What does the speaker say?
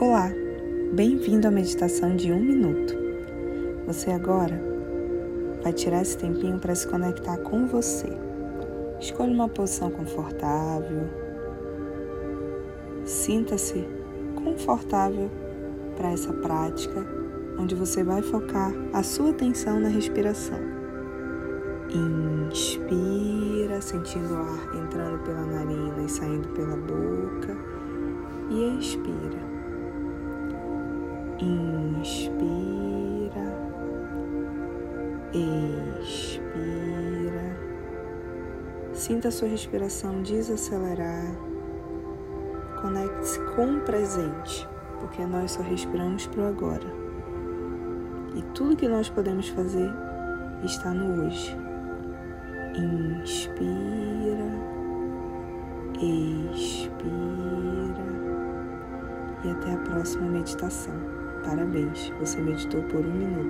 Olá, bem-vindo à meditação de um minuto. Você agora vai tirar esse tempinho para se conectar com você. Escolha uma posição confortável. Sinta-se confortável para essa prática, onde você vai focar a sua atenção na respiração. Inspira, sentindo o ar entrando pela narina e saindo pela boca, e expira Inspira, expira. Sinta a sua respiração desacelerar. Conecte-se com o presente, porque nós só respiramos para o agora. E tudo que nós podemos fazer está no hoje. Inspira, expira e até a próxima meditação. Parabéns, você meditou por um minuto.